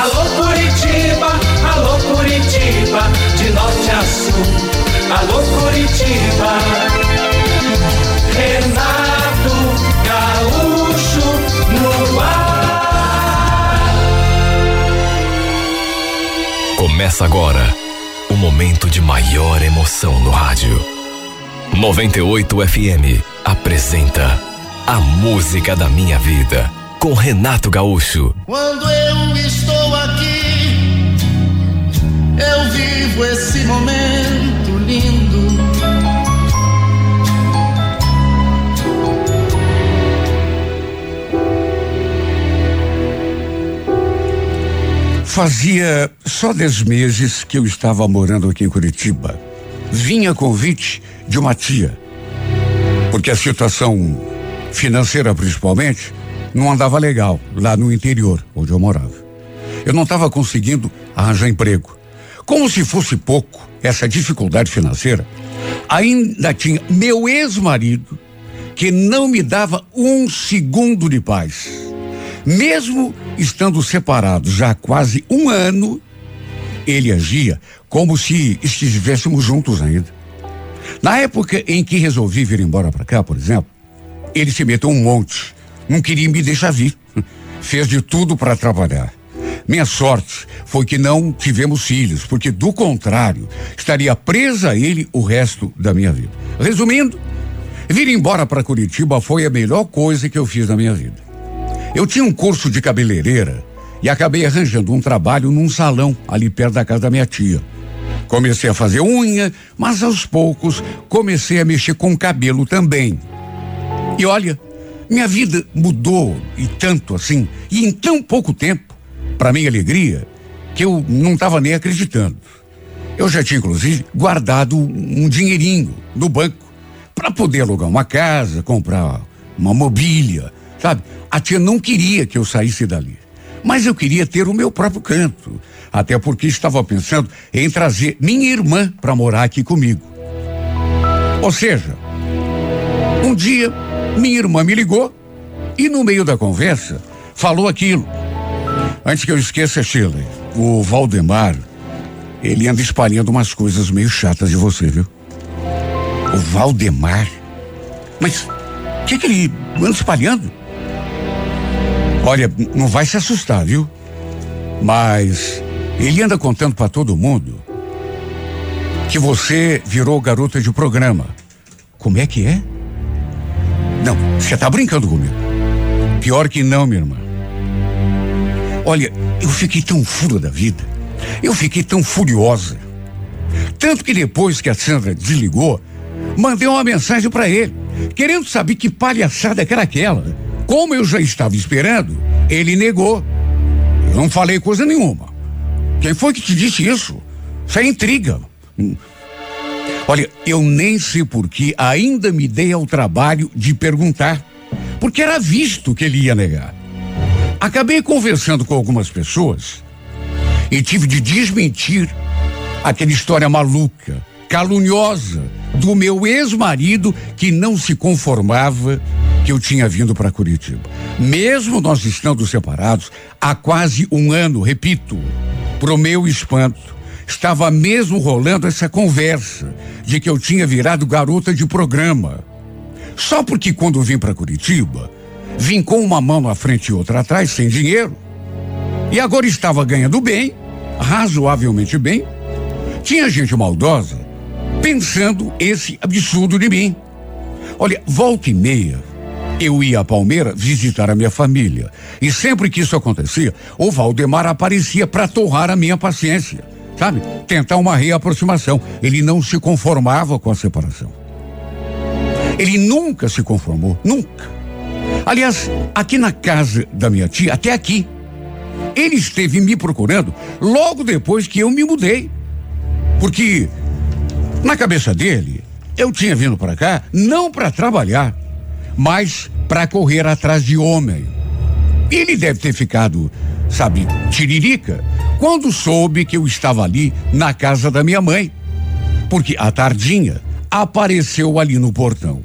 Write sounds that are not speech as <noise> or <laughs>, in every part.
Alô Curitiba, alô Curitiba, de norte a sul. Alô Curitiba. Renato Gaúcho no ar. Começa agora o momento de maior emoção no rádio. 98 FM apresenta A Música da Minha Vida com Renato Gaúcho. Quando eu estou aqui, eu vivo esse momento lindo. Fazia só dez meses que eu estava morando aqui em Curitiba. Vinha convite de uma tia, porque a situação financeira, principalmente, não andava legal lá no interior, onde eu morava. Eu não estava conseguindo arranjar emprego. Como se fosse pouco essa dificuldade financeira, ainda tinha meu ex-marido que não me dava um segundo de paz. Mesmo estando separados já há quase um ano, ele agia como se estivéssemos juntos ainda. Na época em que resolvi vir embora para cá, por exemplo, ele se meteu um monte não queria me deixar vir. Fez de tudo para trabalhar. Minha sorte foi que não tivemos filhos, porque do contrário, estaria presa a ele o resto da minha vida. Resumindo, vir embora para Curitiba foi a melhor coisa que eu fiz na minha vida. Eu tinha um curso de cabeleireira e acabei arranjando um trabalho num salão ali perto da casa da minha tia. Comecei a fazer unha, mas aos poucos comecei a mexer com cabelo também. E olha, minha vida mudou e tanto assim, e em tão pouco tempo, para minha alegria, que eu não estava nem acreditando. Eu já tinha inclusive guardado um dinheirinho no banco para poder alugar uma casa, comprar uma mobília, sabe? A tia não queria que eu saísse dali, mas eu queria ter o meu próprio canto, até porque estava pensando em trazer minha irmã para morar aqui comigo. Ou seja, um dia minha irmã me ligou e no meio da conversa falou aquilo. Antes que eu esqueça, Sheila, o Valdemar, ele anda espalhando umas coisas meio chatas de você, viu? O Valdemar? Mas o que, que ele anda espalhando? Olha, não vai se assustar, viu? Mas ele anda contando para todo mundo que você virou garota de programa. Como é que é? Não, você tá brincando comigo. Pior que não, minha irmã. Olha, eu fiquei tão fura da vida. Eu fiquei tão furiosa. Tanto que depois que a Sandra desligou, mandei uma mensagem para ele, querendo saber que palhaçada era aquela. Como eu já estava esperando, ele negou. Eu não falei coisa nenhuma. Quem foi que te disse isso? Isso é intriga. Olha, eu nem sei por que ainda me dei ao trabalho de perguntar, porque era visto que ele ia negar. Acabei conversando com algumas pessoas e tive de desmentir aquela história maluca, caluniosa do meu ex-marido que não se conformava que eu tinha vindo para Curitiba. Mesmo nós estando separados há quase um ano, repito, pro meu espanto, estava mesmo rolando essa conversa de que eu tinha virado garota de programa. Só porque quando vim para Curitiba, vim com uma mão na frente e outra atrás, sem dinheiro. E agora estava ganhando bem, razoavelmente bem. Tinha gente maldosa pensando esse absurdo de mim. Olha, volta e meia, eu ia a Palmeira visitar a minha família. E sempre que isso acontecia, o Valdemar aparecia para torrar a minha paciência sabe? Tentar uma reaproximação. Ele não se conformava com a separação. Ele nunca se conformou, nunca. Aliás, aqui na casa da minha tia, até aqui, ele esteve me procurando logo depois que eu me mudei. Porque na cabeça dele, eu tinha vindo para cá não para trabalhar, mas para correr atrás de homem. Ele deve ter ficado, sabe, tiririca, quando soube que eu estava ali na casa da minha mãe. Porque a tardinha apareceu ali no portão.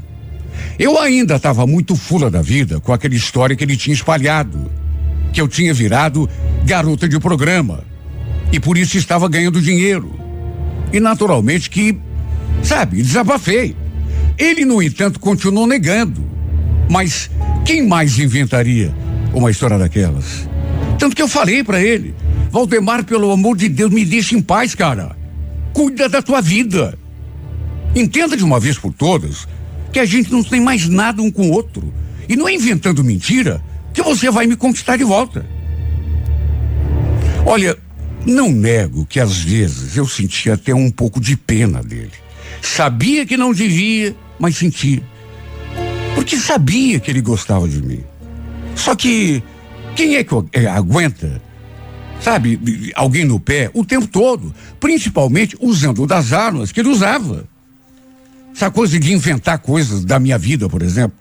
Eu ainda estava muito fula da vida com aquela história que ele tinha espalhado. Que eu tinha virado garota de programa. E por isso estava ganhando dinheiro. E naturalmente que, sabe, desabafei. Ele, no entanto, continuou negando. Mas quem mais inventaria uma história daquelas? Tanto que eu falei para ele: Valdemar, pelo amor de Deus, me deixe em paz, cara. Cuida da tua vida. Entenda de uma vez por todas que a gente não tem mais nada um com o outro. E não é inventando mentira que você vai me conquistar de volta. Olha, não nego que às vezes eu sentia até um pouco de pena dele. Sabia que não devia, mas sentia. Porque sabia que ele gostava de mim. Só que quem é que aguenta, sabe, alguém no pé o tempo todo, principalmente usando das armas que ele usava? Essa coisa de inventar coisas da minha vida, por exemplo.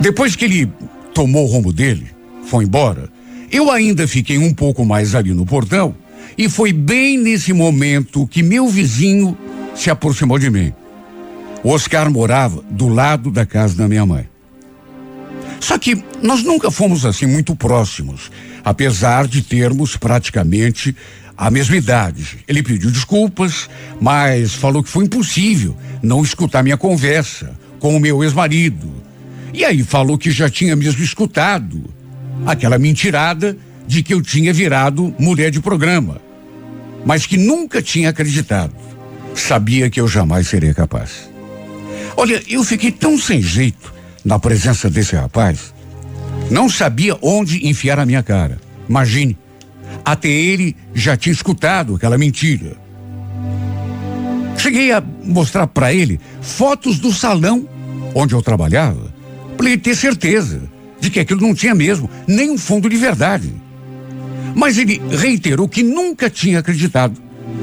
Depois que ele tomou o rumo dele, foi embora, eu ainda fiquei um pouco mais ali no portão e foi bem nesse momento que meu vizinho se aproximou de mim. O Oscar morava do lado da casa da minha mãe. Só que nós nunca fomos assim muito próximos, apesar de termos praticamente a mesma idade. Ele pediu desculpas, mas falou que foi impossível não escutar minha conversa com o meu ex-marido. E aí falou que já tinha mesmo escutado aquela mentirada de que eu tinha virado mulher de programa, mas que nunca tinha acreditado. Sabia que eu jamais seria capaz. Olha, eu fiquei tão sem jeito na presença desse rapaz, não sabia onde enfiar a minha cara. Imagine, até ele já tinha escutado aquela mentira. Cheguei a mostrar para ele fotos do salão onde eu trabalhava, para ele ter certeza de que aquilo não tinha mesmo nem um fundo de verdade. Mas ele reiterou que nunca tinha acreditado.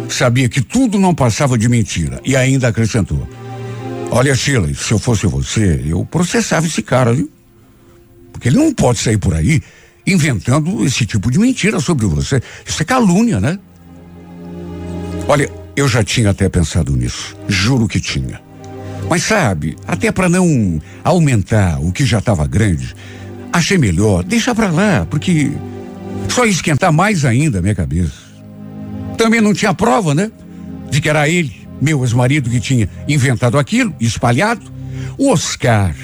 Sabia que tudo não passava de mentira e ainda acrescentou: Olha, Sheila, se eu fosse você, eu processava esse cara, viu? Porque ele não pode sair por aí inventando esse tipo de mentira sobre você. Isso é calúnia, né? Olha, eu já tinha até pensado nisso. Juro que tinha. Mas sabe, até para não aumentar o que já estava grande, achei melhor deixar para lá, porque só esquentar mais ainda a minha cabeça. Também não tinha prova, né? De que era ele meu ex-marido que tinha inventado aquilo, espalhado, o Oscar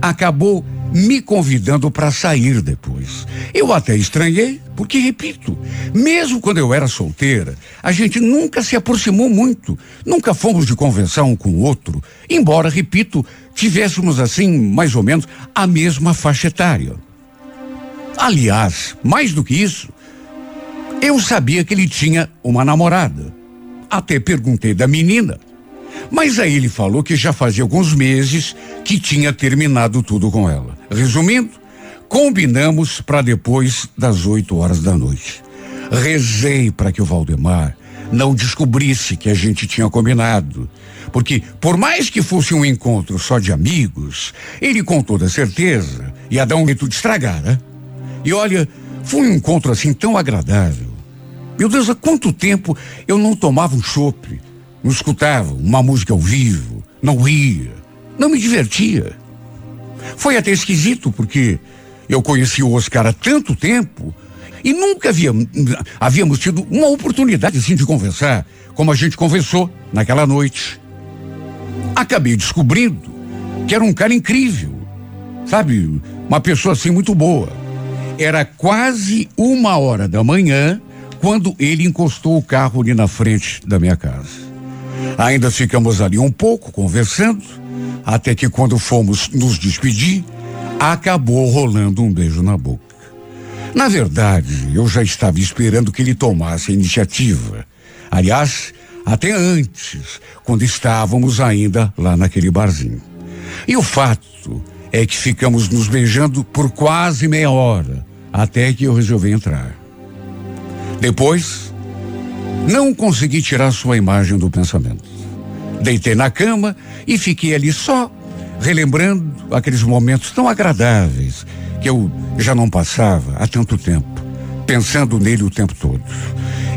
acabou me convidando para sair depois. Eu até estranhei, porque, repito, mesmo quando eu era solteira, a gente nunca se aproximou muito, nunca fomos de conversar um com o outro, embora, repito, tivéssemos assim, mais ou menos, a mesma faixa etária. Aliás, mais do que isso, eu sabia que ele tinha uma namorada. Até perguntei da menina. Mas aí ele falou que já fazia alguns meses que tinha terminado tudo com ela. Resumindo, combinamos para depois das 8 horas da noite. Rezei para que o Valdemar não descobrisse que a gente tinha combinado. Porque, por mais que fosse um encontro só de amigos, ele com toda certeza ia dar um jeito de estragar, né? E olha, foi um encontro assim tão agradável meu Deus, há quanto tempo eu não tomava um chope, não escutava uma música ao vivo, não ria, não me divertia. Foi até esquisito, porque eu conheci o Oscar há tanto tempo e nunca havia, havíamos tido uma oportunidade assim de conversar, como a gente conversou naquela noite. Acabei descobrindo que era um cara incrível, sabe? Uma pessoa assim muito boa. Era quase uma hora da manhã quando ele encostou o carro ali na frente da minha casa. Ainda ficamos ali um pouco conversando, até que quando fomos nos despedir, acabou rolando um beijo na boca. Na verdade, eu já estava esperando que ele tomasse a iniciativa. Aliás, até antes, quando estávamos ainda lá naquele barzinho. E o fato é que ficamos nos beijando por quase meia hora, até que eu resolvi entrar. Depois, não consegui tirar sua imagem do pensamento. Deitei na cama e fiquei ali só, relembrando aqueles momentos tão agradáveis que eu já não passava há tanto tempo, pensando nele o tempo todo.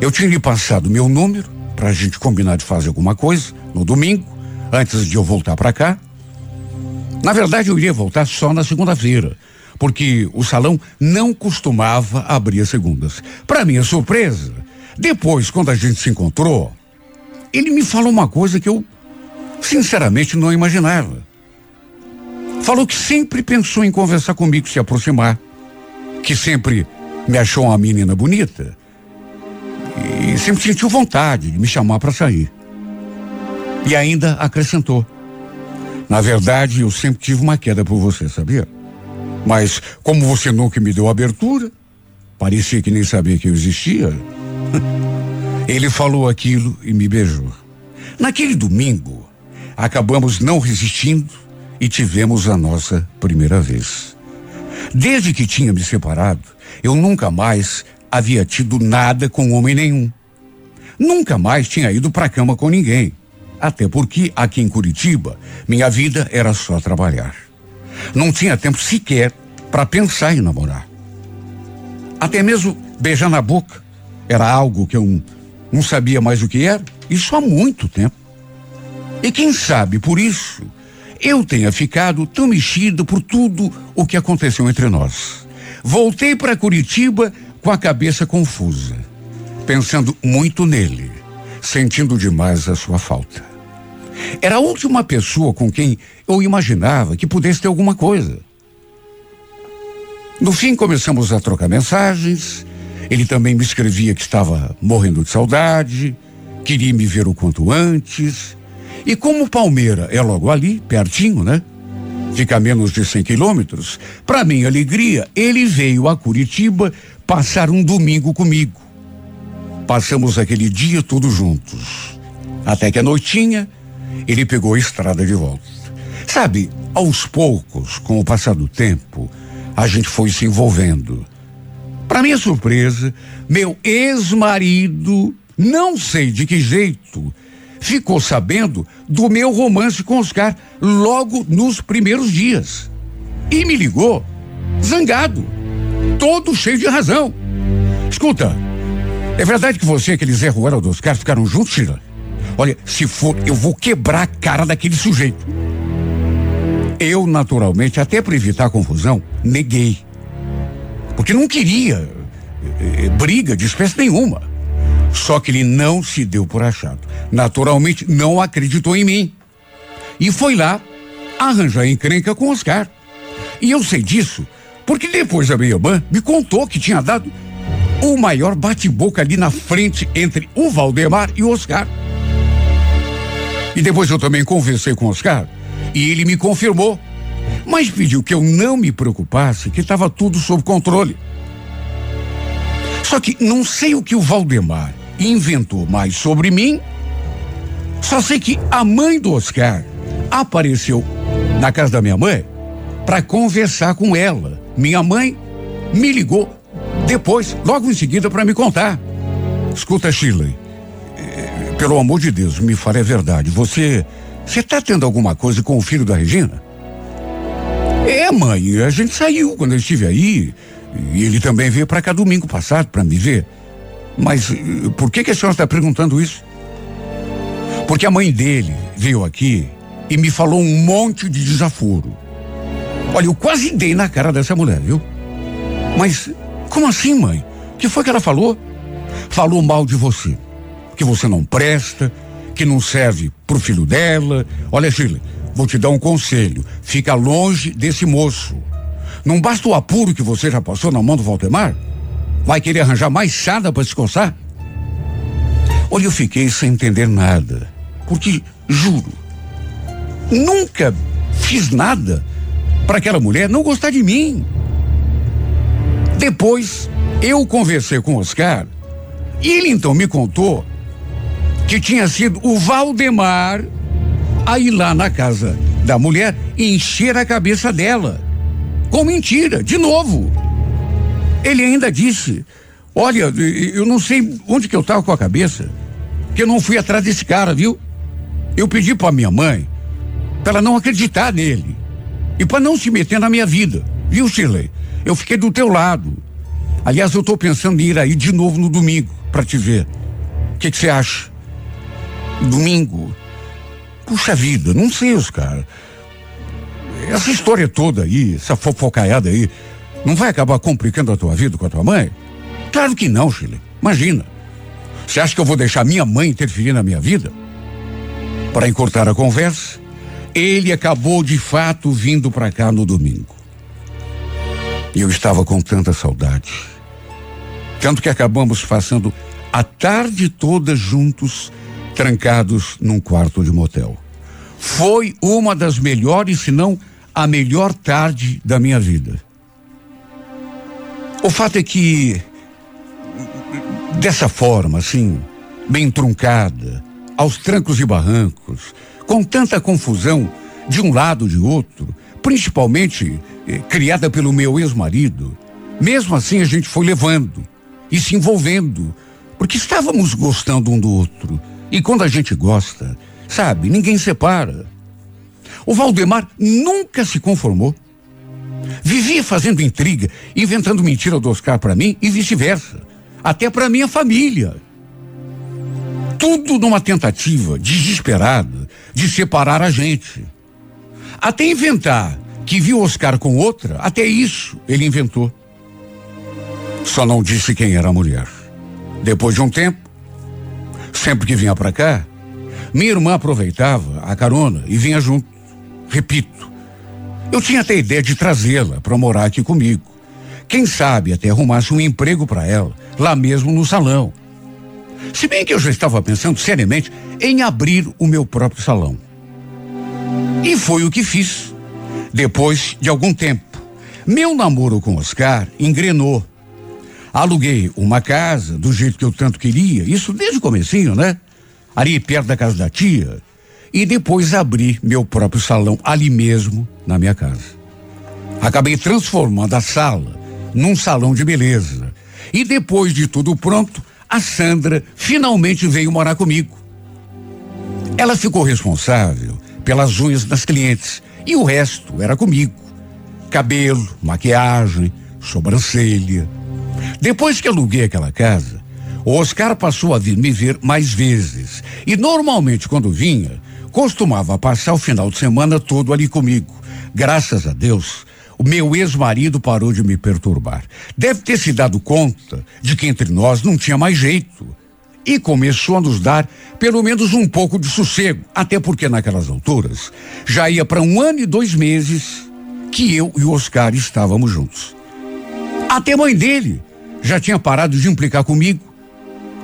Eu tinha lhe passado meu número para a gente combinar de fazer alguma coisa no domingo, antes de eu voltar para cá. Na verdade, eu iria voltar só na segunda-feira, porque o salão não costumava abrir as segundas. Para minha surpresa, depois, quando a gente se encontrou, ele me falou uma coisa que eu, sinceramente, não imaginava. Falou que sempre pensou em conversar comigo, se aproximar, que sempre me achou uma menina bonita e sempre sentiu vontade de me chamar para sair. E ainda acrescentou: Na verdade, eu sempre tive uma queda por você, sabia? Mas como você nunca me deu abertura, parecia que nem sabia que eu existia. <laughs> Ele falou aquilo e me beijou. Naquele domingo, acabamos não resistindo e tivemos a nossa primeira vez. Desde que tinha me separado, eu nunca mais havia tido nada com homem nenhum. Nunca mais tinha ido para a cama com ninguém. Até porque aqui em Curitiba, minha vida era só trabalhar. Não tinha tempo sequer para pensar em namorar. Até mesmo beijar na boca era algo que eu não sabia mais o que era, isso há muito tempo. E quem sabe por isso eu tenha ficado tão mexido por tudo o que aconteceu entre nós. Voltei para Curitiba com a cabeça confusa, pensando muito nele, sentindo demais a sua falta. Era a última pessoa com quem eu imaginava que pudesse ter alguma coisa. No fim, começamos a trocar mensagens. Ele também me escrevia que estava morrendo de saudade, queria me ver o quanto antes. E como Palmeira é logo ali, pertinho, né? Fica a menos de 100 quilômetros. Para minha alegria, ele veio a Curitiba passar um domingo comigo. Passamos aquele dia todos juntos. Até que a noitinha, ele pegou a estrada de volta. Sabe, aos poucos, com o passar do tempo, a gente foi se envolvendo. Para minha surpresa, meu ex-marido, não sei de que jeito, ficou sabendo do meu romance com Oscar logo nos primeiros dias. E me ligou, zangado, todo cheio de razão. Escuta, é verdade que você e aquele Zé Ruela do Oscar ficaram juntos, Sheila? Olha, se for, eu vou quebrar a cara daquele sujeito. Eu, naturalmente, até para evitar confusão, neguei. Porque não queria eh, eh, briga de espécie nenhuma. Só que ele não se deu por achado. Naturalmente, não acreditou em mim. E foi lá arranjar encrenca com Oscar. E eu sei disso porque depois a minha irmã me contou que tinha dado o maior bate-boca ali na frente entre o Valdemar e o Oscar. E depois eu também conversei com o Oscar e ele me confirmou, mas pediu que eu não me preocupasse, que estava tudo sob controle. Só que não sei o que o Valdemar inventou mais sobre mim. Só sei que a mãe do Oscar apareceu na casa da minha mãe para conversar com ela. Minha mãe me ligou depois, logo em seguida, para me contar. Escuta, Shirley, pelo amor de Deus, me fale a verdade. Você, você tá tendo alguma coisa com o filho da Regina? É, mãe, a gente saiu quando eu estive aí. E ele também veio para cá domingo passado para me ver. Mas eh, por que, que a senhora está perguntando isso? Porque a mãe dele veio aqui e me falou um monte de desaforo. Olha, eu quase dei na cara dessa mulher, viu? Mas como assim, mãe? O que foi que ela falou? Falou mal de você. Que você não presta, que não serve pro filho dela. Olha, Shirley, vou te dar um conselho. Fica longe desse moço. Não basta o apuro que você já passou na mão do Valdemar? Vai querer arranjar mais chada para se coçar? Olha, eu fiquei sem entender nada. Porque, juro, nunca fiz nada para aquela mulher não gostar de mim. Depois, eu conversei com o Oscar e ele então me contou que tinha sido o Valdemar a ir lá na casa da mulher e encher a cabeça dela. Com mentira, de novo. Ele ainda disse: Olha, eu não sei onde que eu estava com a cabeça, que eu não fui atrás desse cara, viu? Eu pedi para minha mãe para ela não acreditar nele e para não se meter na minha vida, viu, Shirley? Eu fiquei do teu lado. Aliás, eu estou pensando em ir aí de novo no domingo para te ver. O que você acha? Domingo? Puxa vida, não sei, os caras. essa história toda aí, essa fofocaiada aí, não vai acabar complicando a tua vida com a tua mãe? Claro que não, Chile. Imagina. Você acha que eu vou deixar minha mãe interferir na minha vida? Para encurtar a conversa, ele acabou de fato vindo para cá no domingo. E eu estava com tanta saudade. Tanto que acabamos passando a tarde toda juntos, trancados num quarto de motel. Foi uma das melhores, se não a melhor tarde da minha vida. O fato é que, dessa forma, assim, bem truncada, aos trancos e barrancos, com tanta confusão de um lado de outro, principalmente eh, criada pelo meu ex-marido, mesmo assim a gente foi levando e se envolvendo, porque estávamos gostando um do outro. E quando a gente gosta, sabe, ninguém separa. O Valdemar nunca se conformou. Vivia fazendo intriga, inventando mentira do Oscar para mim e vice-versa. Até para minha família. Tudo numa tentativa desesperada de separar a gente. Até inventar que viu Oscar com outra, até isso ele inventou. Só não disse quem era a mulher. Depois de um tempo, sempre que vinha para cá, minha irmã aproveitava a carona e vinha junto. Repito, eu tinha até ideia de trazê-la para morar aqui comigo. Quem sabe até arrumasse um emprego para ela, lá mesmo no salão. Se bem que eu já estava pensando seriamente em abrir o meu próprio salão. E foi o que fiz. Depois de algum tempo, meu namoro com Oscar engrenou. Aluguei uma casa do jeito que eu tanto queria, isso desde o comecinho, né? Ali perto da casa da tia. E depois abri meu próprio salão ali mesmo, na minha casa. Acabei transformando a sala num salão de beleza. E depois de tudo pronto, a Sandra finalmente veio morar comigo. Ela ficou responsável pelas unhas das clientes e o resto era comigo. Cabelo, maquiagem, sobrancelha. Depois que aluguei aquela casa, o Oscar passou a vir me ver mais vezes. E normalmente, quando vinha, costumava passar o final de semana todo ali comigo. Graças a Deus, o meu ex-marido parou de me perturbar. Deve ter se dado conta de que entre nós não tinha mais jeito. E começou a nos dar pelo menos um pouco de sossego. Até porque naquelas alturas já ia para um ano e dois meses que eu e o Oscar estávamos juntos. Até a mãe dele já tinha parado de implicar comigo.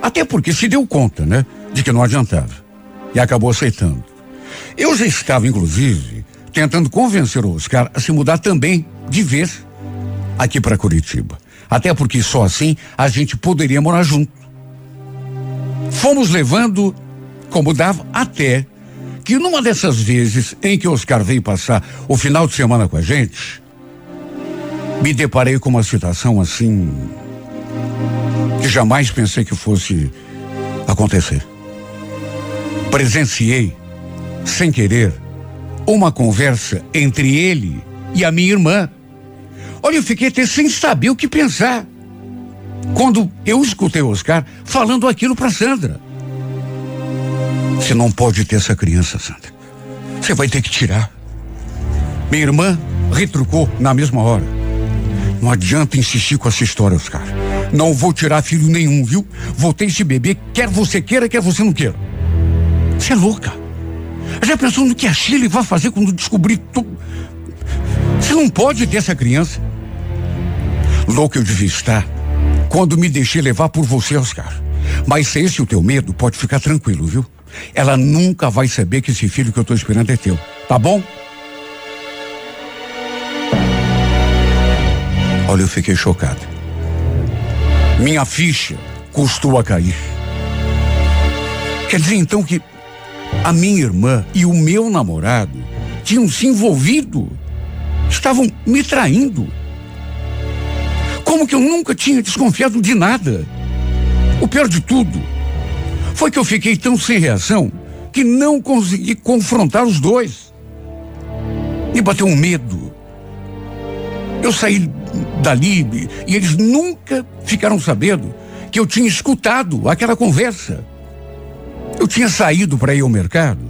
Até porque se deu conta, né? De que não adiantava. E acabou aceitando. Eu já estava, inclusive, tentando convencer o Oscar a se mudar também, de vez, aqui para Curitiba. Até porque só assim a gente poderia morar junto. Fomos levando como dava até que numa dessas vezes em que Oscar veio passar o final de semana com a gente, me deparei com uma situação assim que jamais pensei que fosse acontecer. Presenciei, sem querer, uma conversa entre ele e a minha irmã. Olha, eu fiquei até sem saber o que pensar. Quando eu escutei o Oscar falando aquilo para Sandra. Você não pode ter essa criança, Sandra. Você vai ter que tirar. Minha irmã retrucou na mesma hora. Não adianta insistir com essa história, Oscar. Não vou tirar filho nenhum, viu? Vou ter esse bebê, quer você queira, quer você não queira. Você é louca. Já pensou no que a Chile vai fazer quando descobrir tudo? Você não pode ter essa criança. Louco eu devia estar quando me deixei levar por você, Oscar. Mas se esse é o teu medo, pode ficar tranquilo, viu? Ela nunca vai saber que esse filho que eu tô esperando é teu, tá bom? Olha, eu fiquei chocado. Minha ficha custou a cair. Quer dizer então que a minha irmã e o meu namorado tinham se envolvido, estavam me traindo. Como que eu nunca tinha desconfiado de nada? O pior de tudo foi que eu fiquei tão sem reação que não consegui confrontar os dois. Me bateu um medo. Eu saí dali e eles nunca ficaram sabendo que eu tinha escutado aquela conversa. Eu tinha saído para ir ao mercado,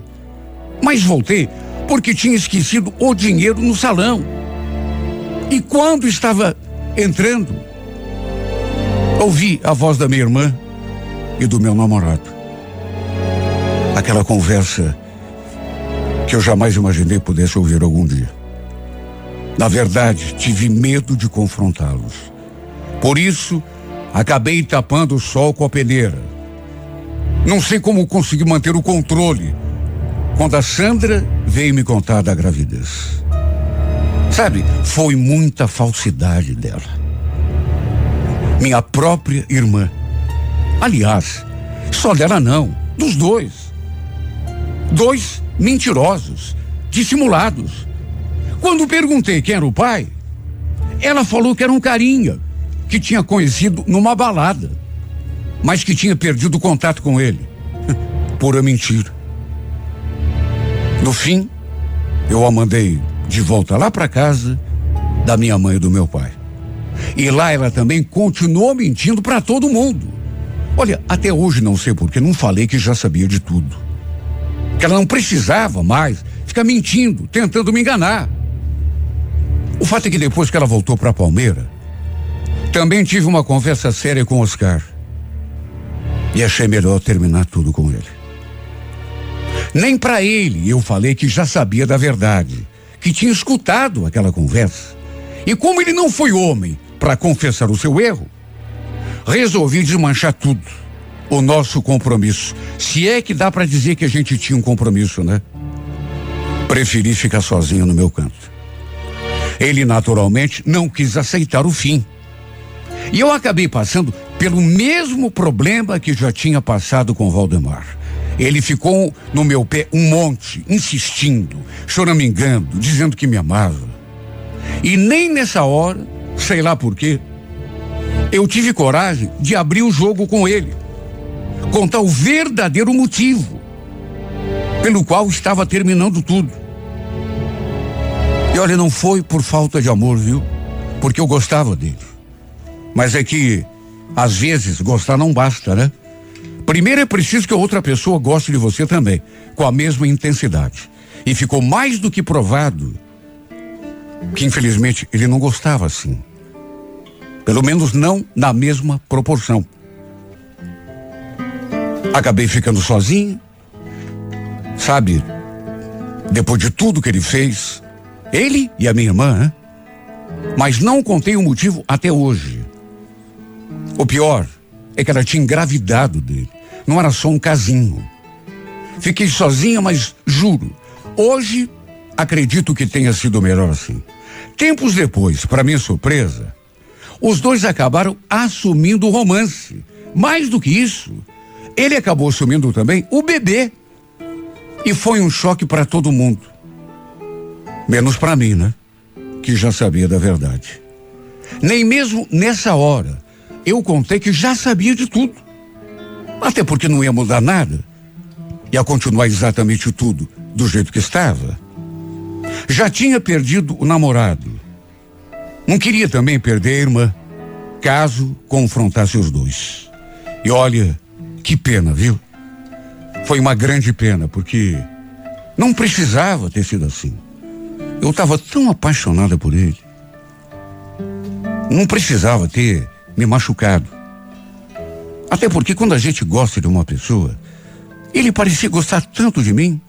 mas voltei porque tinha esquecido o dinheiro no salão. E quando estava entrando, ouvi a voz da minha irmã e do meu namorado. Aquela conversa que eu jamais imaginei pudesse ouvir algum dia. Na verdade, tive medo de confrontá-los. Por isso, acabei tapando o sol com a peneira. Não sei como consegui manter o controle quando a Sandra veio me contar da gravidez. Sabe, foi muita falsidade dela. Minha própria irmã. Aliás, só dela não, dos dois. Dois mentirosos, dissimulados. Quando perguntei quem era o pai, ela falou que era um carinha que tinha conhecido numa balada, mas que tinha perdido contato com ele. <laughs> Pura mentira. No fim, eu a mandei de volta lá para casa da minha mãe e do meu pai. E lá ela também continuou mentindo para todo mundo. Olha, até hoje não sei porque não falei que já sabia de tudo. Que ela não precisava mais ficar mentindo, tentando me enganar. O fato é que depois que ela voltou para Palmeira, também tive uma conversa séria com Oscar. E achei melhor terminar tudo com ele. Nem para ele eu falei que já sabia da verdade, que tinha escutado aquela conversa. E como ele não foi homem para confessar o seu erro, resolvi desmanchar tudo. O nosso compromisso. Se é que dá para dizer que a gente tinha um compromisso, né? Preferi ficar sozinho no meu canto. Ele naturalmente não quis aceitar o fim. E eu acabei passando pelo mesmo problema que já tinha passado com Valdemar. Ele ficou no meu pé um monte, insistindo, choramingando, dizendo que me amava. E nem nessa hora, sei lá por quê, eu tive coragem de abrir o jogo com ele, contar o verdadeiro motivo pelo qual estava terminando tudo. E olha, não foi por falta de amor, viu? Porque eu gostava dele. Mas é que, às vezes, gostar não basta, né? Primeiro é preciso que outra pessoa goste de você também, com a mesma intensidade. E ficou mais do que provado que, infelizmente, ele não gostava assim. Pelo menos não na mesma proporção. Acabei ficando sozinho, sabe? Depois de tudo que ele fez, ele e a minha irmã, né? Mas não contei o motivo até hoje. O pior é que ela tinha engravidado dele. Não era só um casinho. Fiquei sozinha, mas juro, hoje acredito que tenha sido melhor assim. Tempos depois, para minha surpresa, os dois acabaram assumindo o romance. Mais do que isso, ele acabou assumindo também o bebê. E foi um choque para todo mundo. Menos para mim, né? Que já sabia da verdade. Nem mesmo nessa hora eu contei que já sabia de tudo. Até porque não ia mudar nada. Ia continuar exatamente tudo do jeito que estava. Já tinha perdido o namorado. Não queria também perder a irmã, caso confrontasse os dois. E olha, que pena, viu? Foi uma grande pena, porque não precisava ter sido assim. Eu estava tão apaixonada por ele. Não precisava ter me machucado. Até porque quando a gente gosta de uma pessoa, ele parecia gostar tanto de mim.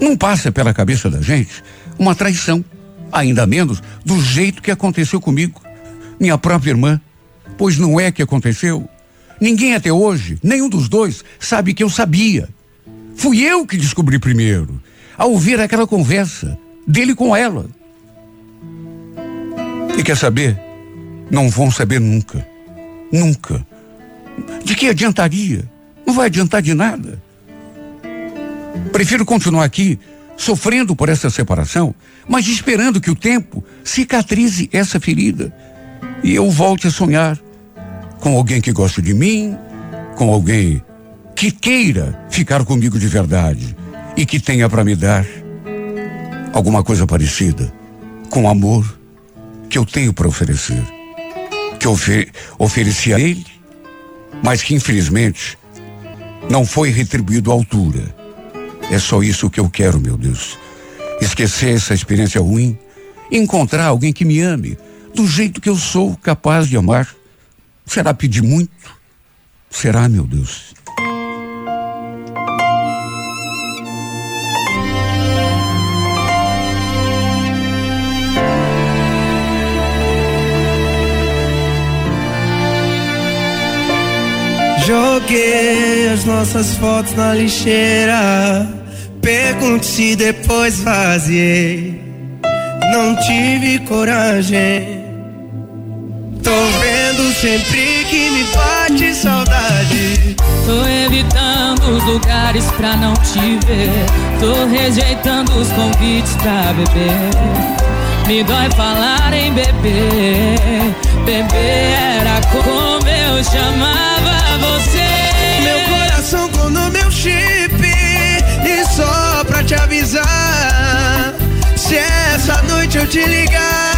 Não passa pela cabeça da gente uma traição, ainda menos do jeito que aconteceu comigo, minha própria irmã. Pois não é que aconteceu. Ninguém até hoje, nenhum dos dois, sabe que eu sabia. Fui eu que descobri primeiro, ao ouvir aquela conversa dele com ela. E quer saber? Não vão saber nunca. Nunca. De que adiantaria? Não vai adiantar de nada. Prefiro continuar aqui, sofrendo por essa separação, mas esperando que o tempo cicatrize essa ferida e eu volte a sonhar com alguém que goste de mim, com alguém que queira ficar comigo de verdade e que tenha para me dar alguma coisa parecida com o amor que eu tenho para oferecer que ofer ofereci a ele, mas que infelizmente não foi retribuído à altura. É só isso que eu quero, meu Deus. esquecer essa experiência ruim, encontrar alguém que me ame do jeito que eu sou capaz de amar. Será pedir muito? Será, meu Deus? Joguei as nossas fotos na lixeira. Pergunte depois vaziei. Não tive coragem. Tô vendo sempre que me bate saudade. Tô evitando os lugares pra não te ver. Tô rejeitando os convites pra beber. Me dói falar em beber. Beber era como eu chamava te ligar,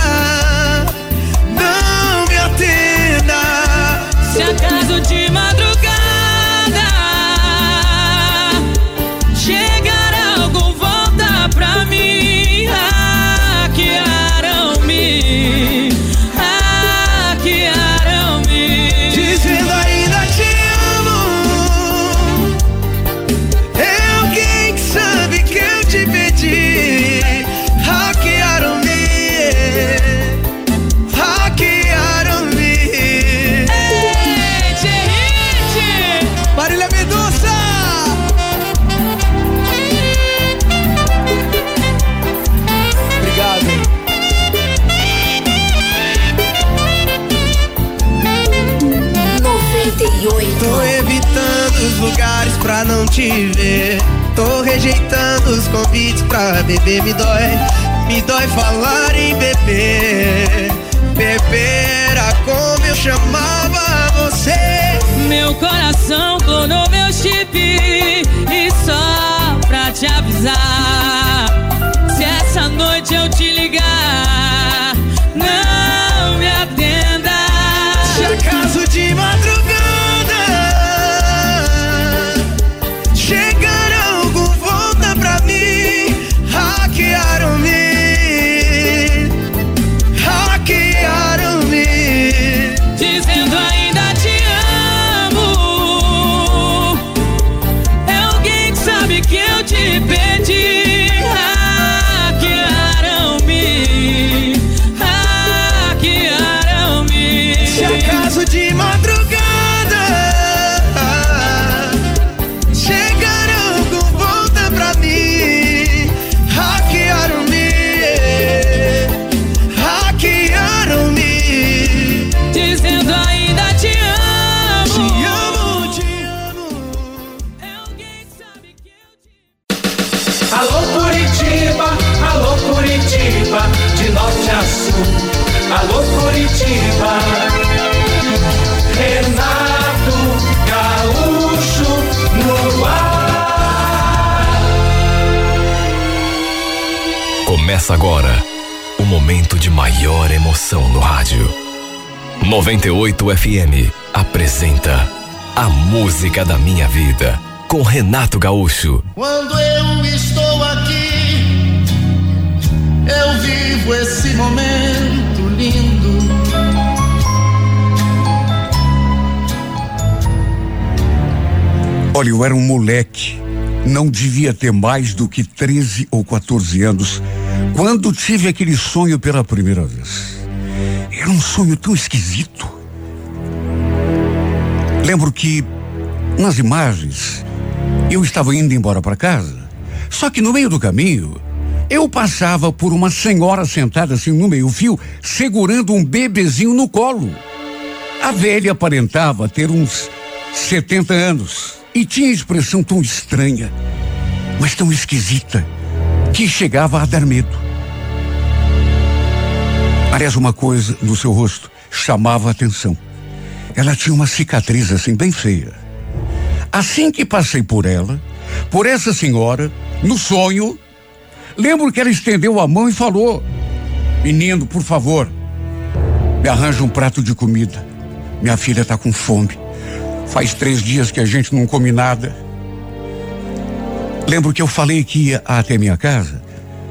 pra beber. Me dói, me dói falar em beber. Beber era como eu chamava você. Meu coração clonou meu chip e só pra te avisar. Se essa noite eu te Começa agora o momento de maior emoção no rádio. 98 FM apresenta A Música da Minha Vida com Renato Gaúcho. Quando eu estou aqui, eu vivo esse momento lindo. Olha, eu era um moleque, não devia ter mais do que 13 ou 14 anos, quando tive aquele sonho pela primeira vez. Era um sonho tão esquisito. Lembro que, nas imagens, eu estava indo embora para casa, só que no meio do caminho, eu passava por uma senhora sentada assim no meio-fio, segurando um bebezinho no colo. A velha aparentava ter uns 70 anos e tinha expressão tão estranha, mas tão esquisita, que chegava a dar medo. Aliás, uma coisa no seu rosto chamava a atenção. Ela tinha uma cicatriz assim bem feia. Assim que passei por ela, por essa senhora, no sonho, lembro que ela estendeu a mão e falou: Menino, por favor, me arranja um prato de comida. Minha filha está com fome. Faz três dias que a gente não come nada. Lembro que eu falei que ia até minha casa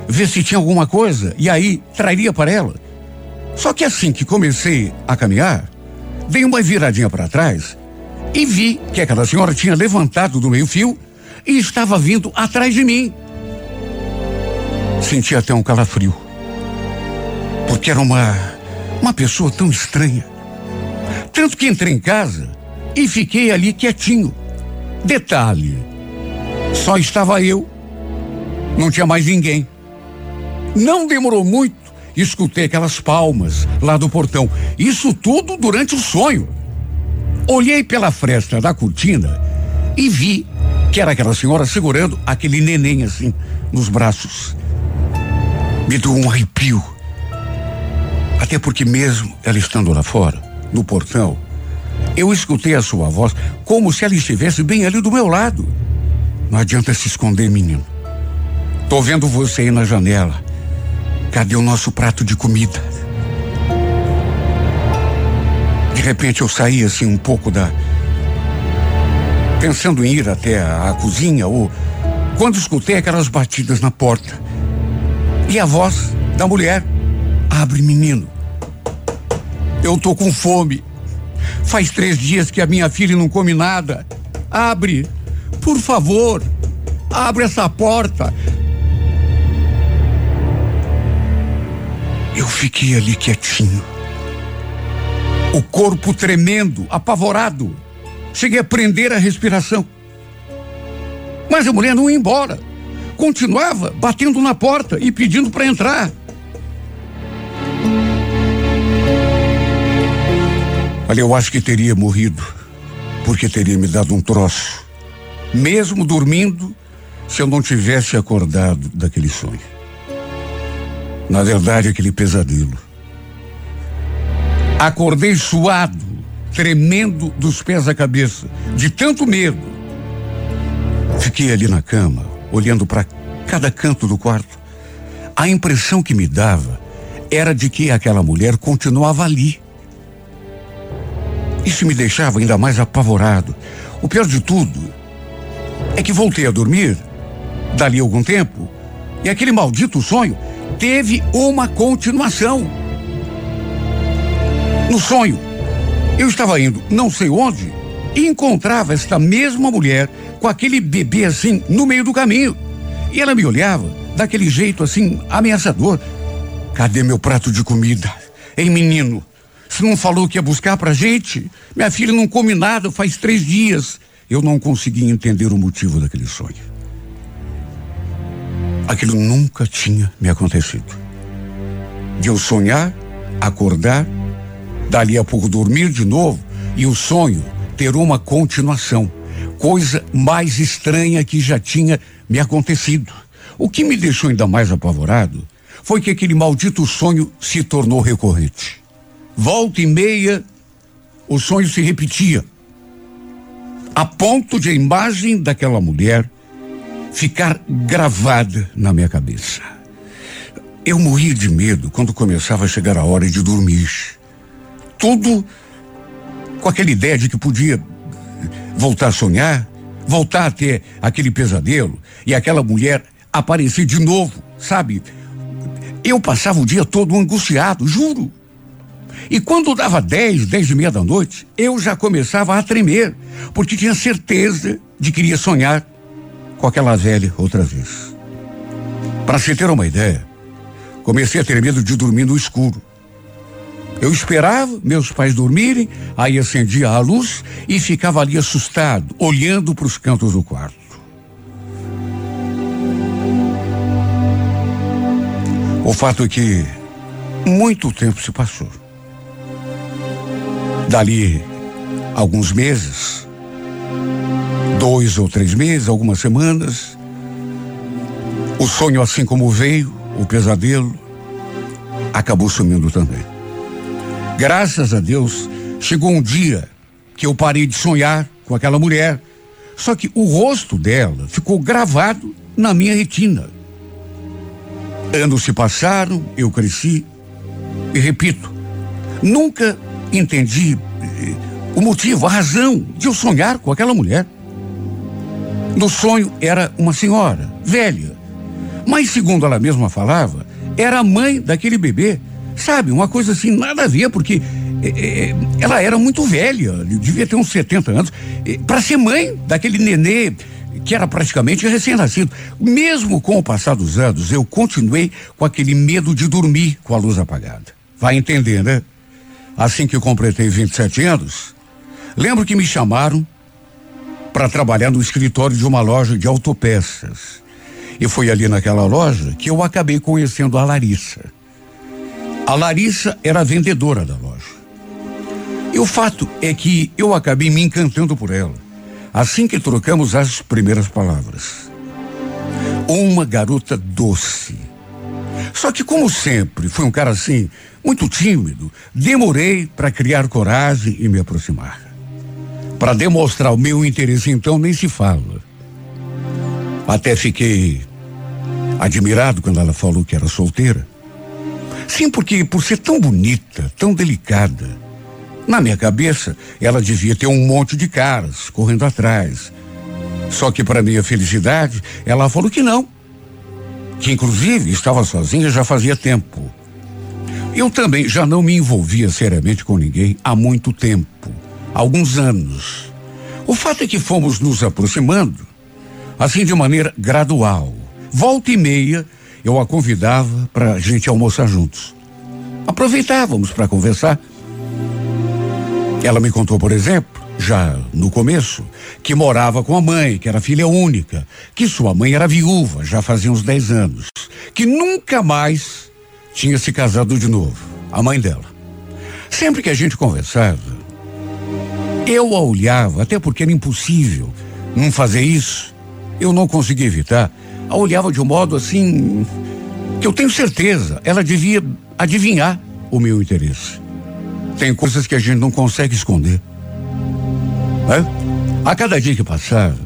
ver se tinha alguma coisa e aí trairia para ela. Só que assim que comecei a caminhar, dei uma viradinha para trás e vi que aquela senhora tinha levantado do meio-fio e estava vindo atrás de mim. Senti até um calafrio. Porque era uma uma pessoa tão estranha. Tanto que entrei em casa e fiquei ali quietinho. Detalhe: só estava eu, não tinha mais ninguém. Não demorou muito, escutei aquelas palmas lá do portão. Isso tudo durante o sonho. Olhei pela fresta da cortina e vi que era aquela senhora segurando aquele neném assim nos braços. Me deu um arrepio. Até porque mesmo ela estando lá fora, no portão, eu escutei a sua voz como se ela estivesse bem ali do meu lado. Não adianta se esconder, menino. Tô vendo você aí na janela. Cadê o nosso prato de comida? De repente eu saí assim um pouco da. Pensando em ir até a, a cozinha ou. Quando escutei aquelas batidas na porta. E a voz da mulher. Abre, menino. Eu tô com fome. Faz três dias que a minha filha não come nada. Abre, por favor. Abre essa porta. Eu fiquei ali quietinho. O corpo tremendo, apavorado. Cheguei a prender a respiração. Mas a mulher não ia embora. Continuava batendo na porta e pedindo para entrar. Olha, eu acho que teria morrido, porque teria me dado um troço, mesmo dormindo, se eu não tivesse acordado daquele sonho. Na verdade, aquele pesadelo. Acordei suado, tremendo dos pés à cabeça, de tanto medo. Fiquei ali na cama, olhando para cada canto do quarto. A impressão que me dava era de que aquela mulher continuava ali isso me deixava ainda mais apavorado. O pior de tudo é que voltei a dormir, dali algum tempo, e aquele maldito sonho teve uma continuação. No sonho, eu estava indo não sei onde e encontrava esta mesma mulher com aquele bebê assim no meio do caminho. E ela me olhava daquele jeito assim ameaçador. Cadê meu prato de comida? Ei, menino, você não falou que ia buscar pra gente? Minha filha não come nada faz três dias. Eu não consegui entender o motivo daquele sonho. Aquilo nunca tinha me acontecido. De eu sonhar, acordar, dali a pouco dormir de novo e o sonho ter uma continuação. Coisa mais estranha que já tinha me acontecido. O que me deixou ainda mais apavorado foi que aquele maldito sonho se tornou recorrente. Volta e meia, o sonho se repetia. A ponto de a imagem daquela mulher ficar gravada na minha cabeça. Eu morria de medo quando começava a chegar a hora de dormir. Tudo com aquela ideia de que podia voltar a sonhar, voltar a ter aquele pesadelo e aquela mulher aparecer de novo, sabe? Eu passava o dia todo angustiado, juro. E quando dava dez, dez e meia da noite, eu já começava a tremer, porque tinha certeza de que iria sonhar com aquela velha outra vez. Para se ter uma ideia, comecei a ter medo de dormir no escuro. Eu esperava meus pais dormirem, aí acendia a luz e ficava ali assustado, olhando para os cantos do quarto. O fato é que muito tempo se passou. Dali alguns meses, dois ou três meses, algumas semanas, o sonho, assim como veio, o pesadelo, acabou sumindo também. Graças a Deus, chegou um dia que eu parei de sonhar com aquela mulher. Só que o rosto dela ficou gravado na minha retina. Anos se passaram, eu cresci e repito, nunca entendi eh, o motivo, a razão de eu sonhar com aquela mulher. No sonho era uma senhora, velha, Mas, segundo ela mesma falava, era a mãe daquele bebê. Sabe, uma coisa assim, nada a ver, porque é, ela era muito velha, devia ter uns 70 anos, para ser mãe daquele nenê que era praticamente recém-nascido. Mesmo com o passar dos anos, eu continuei com aquele medo de dormir com a luz apagada. Vai entender, né? Assim que completei 27 anos, lembro que me chamaram para trabalhar no escritório de uma loja de autopeças. E foi ali naquela loja que eu acabei conhecendo a Larissa. A Larissa era a vendedora da loja. E o fato é que eu acabei me encantando por ela, assim que trocamos as primeiras palavras. Uma garota doce. Só que, como sempre, foi um cara assim, muito tímido, demorei para criar coragem e me aproximar. Para demonstrar o meu interesse, então, nem se fala. Até fiquei admirado quando ela falou que era solteira. Sim, porque por ser tão bonita, tão delicada, na minha cabeça, ela devia ter um monte de caras correndo atrás. Só que, para minha felicidade, ela falou que não. Que, inclusive, estava sozinha já fazia tempo. Eu também já não me envolvia seriamente com ninguém há muito tempo alguns anos. O fato é que fomos nos aproximando, assim de maneira gradual. Volta e meia, eu a convidava para a gente almoçar juntos. Aproveitávamos para conversar. Ela me contou, por exemplo, já no começo, que morava com a mãe, que era filha única, que sua mãe era viúva, já fazia uns 10 anos, que nunca mais tinha se casado de novo, a mãe dela. Sempre que a gente conversava, eu a olhava, até porque era impossível não fazer isso. Eu não conseguia evitar. A olhava de um modo assim que eu tenho certeza ela devia adivinhar o meu interesse. Tem coisas que a gente não consegue esconder. É? A cada dia que passava,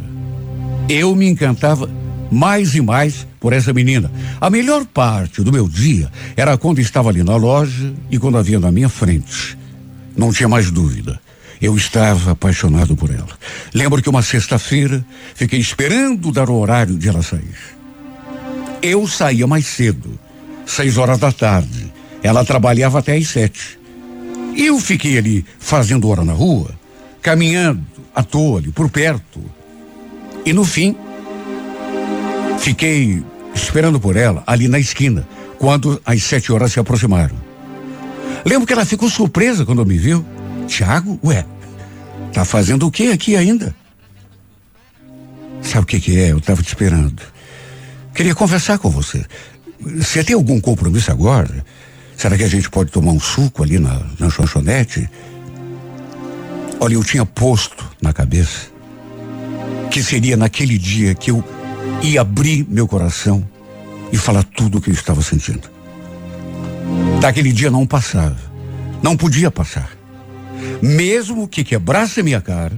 eu me encantava mais e mais por essa menina. A melhor parte do meu dia era quando estava ali na loja e quando havia na minha frente. Não tinha mais dúvida. Eu estava apaixonado por ela. Lembro que uma sexta-feira fiquei esperando dar o horário de ela sair. Eu saía mais cedo, seis horas da tarde. Ela trabalhava até às sete. Eu fiquei ali fazendo hora na rua, caminhando à toa ali, por perto. E no fim, fiquei esperando por ela ali na esquina, quando as sete horas se aproximaram. Lembro que ela ficou surpresa quando me viu. Tiago, ué, tá fazendo o que aqui ainda? Sabe o que que é? Eu estava te esperando. Queria conversar com você. Você tem algum compromisso agora? Será que a gente pode tomar um suco ali na, na chanchonete? Olha, eu tinha posto na cabeça que seria naquele dia que eu ia abrir meu coração e falar tudo o que eu estava sentindo. Daquele dia não passava. Não podia passar mesmo que quebrasse a minha cara,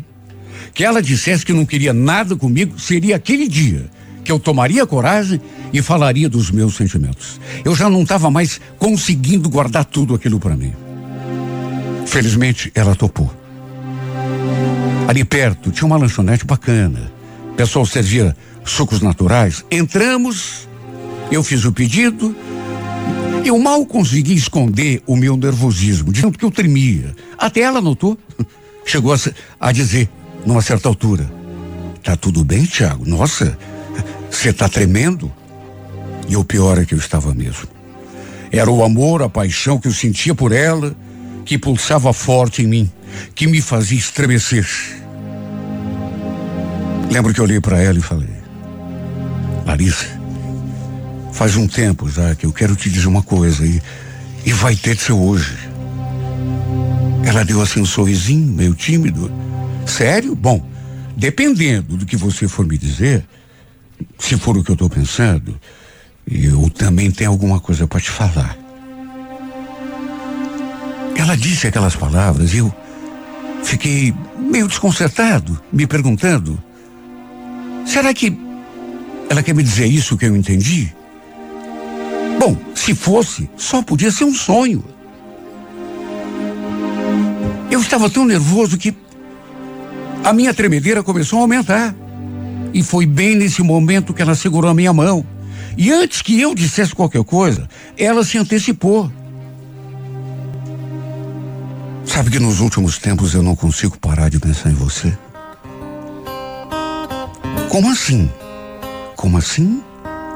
que ela dissesse que não queria nada comigo, seria aquele dia que eu tomaria coragem e falaria dos meus sentimentos. Eu já não estava mais conseguindo guardar tudo aquilo para mim. Felizmente, ela topou. Ali perto tinha uma lanchonete bacana. O pessoal servia sucos naturais. Entramos, eu fiz o pedido, eu mal consegui esconder o meu nervosismo, de tanto que eu tremia. Até ela notou. <laughs> Chegou a, a dizer, numa certa altura: Tá tudo bem, Tiago? Nossa, você tá tremendo? E o pior é que eu estava mesmo. Era o amor, a paixão que eu sentia por ela, que pulsava forte em mim, que me fazia estremecer. Lembro que olhei para ela e falei: Larissa, Faz um tempo já que eu quero te dizer uma coisa e, e vai ter ser hoje. Ela deu assim um sorrisinho, meio tímido. Sério? Bom, dependendo do que você for me dizer, se for o que eu estou pensando, eu também tenho alguma coisa para te falar. Ela disse aquelas palavras e eu fiquei meio desconcertado, me perguntando: será que ela quer me dizer isso que eu entendi? Bom, se fosse, só podia ser um sonho. Eu estava tão nervoso que a minha tremedeira começou a aumentar. E foi bem nesse momento que ela segurou a minha mão E antes que eu dissesse qualquer coisa, ela se antecipou. Sabe que nos últimos tempos eu não consigo parar de pensar em você? Como assim? Como assim?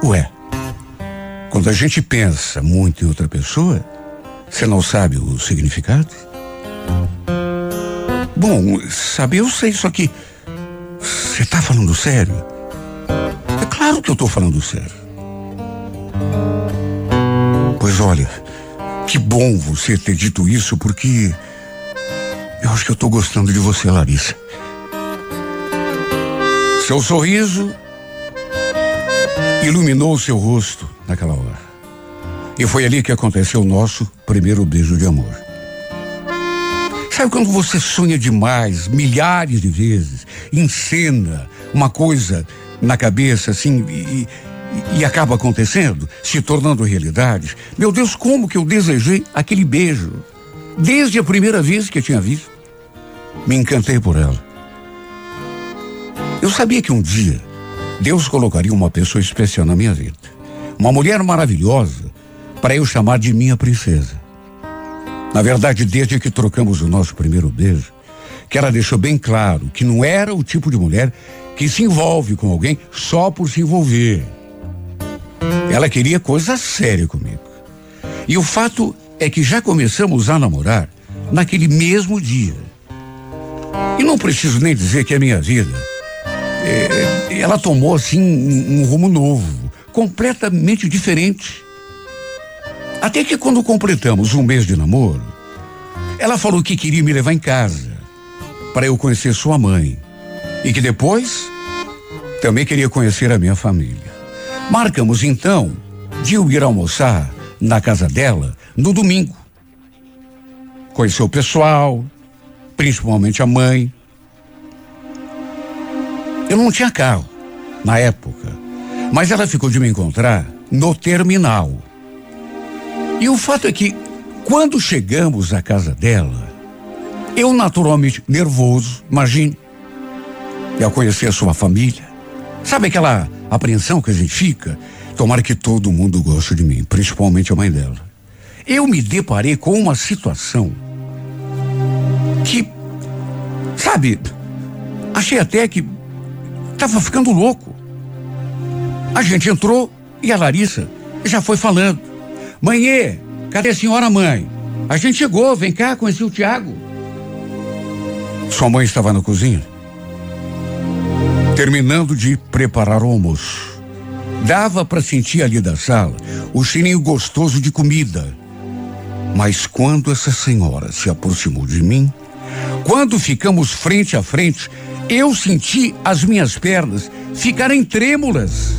Ué, quando a gente pensa muito em outra pessoa, você não sabe o significado? Bom, sabe, eu sei, só que. Você tá falando sério? É claro que eu tô falando sério. Pois olha, que bom você ter dito isso, porque. Eu acho que eu tô gostando de você, Larissa. Seu sorriso iluminou seu rosto naquela hora. E foi ali que aconteceu o nosso primeiro beijo de amor. Sabe quando você sonha demais, milhares de vezes, encena uma coisa na cabeça assim e, e acaba acontecendo, se tornando realidade? Meu Deus, como que eu desejei aquele beijo. Desde a primeira vez que eu tinha visto. Me encantei por ela. Eu sabia que um dia Deus colocaria uma pessoa especial na minha vida. Uma mulher maravilhosa para eu chamar de minha princesa. Na verdade, desde que trocamos o nosso primeiro beijo, que ela deixou bem claro que não era o tipo de mulher que se envolve com alguém só por se envolver. Ela queria coisa séria comigo. E o fato é que já começamos a namorar naquele mesmo dia. E não preciso nem dizer que a minha vida é, ela tomou assim um, um rumo novo, completamente diferente. Até que quando completamos um mês de namoro, ela falou que queria me levar em casa para eu conhecer sua mãe e que depois também queria conhecer a minha família. Marcamos então de eu ir almoçar na casa dela no domingo. Conhecer o pessoal, principalmente a mãe. Eu não tinha carro na época, mas ela ficou de me encontrar no terminal. E o fato é que, quando chegamos à casa dela, eu naturalmente nervoso, imagine, ao conhecer a sua família, sabe aquela apreensão que a gente fica? Tomara que todo mundo goste de mim, principalmente a mãe dela. Eu me deparei com uma situação que, sabe, achei até que Tava ficando louco. A gente entrou e a Larissa já foi falando. Mãe, cadê a senhora mãe? A gente chegou, vem cá, conheci o Tiago. Sua mãe estava na cozinha, terminando de preparar o almoço. Dava para sentir ali da sala o cheirinho gostoso de comida. Mas quando essa senhora se aproximou de mim, quando ficamos frente a frente, eu senti as minhas pernas ficarem trêmulas.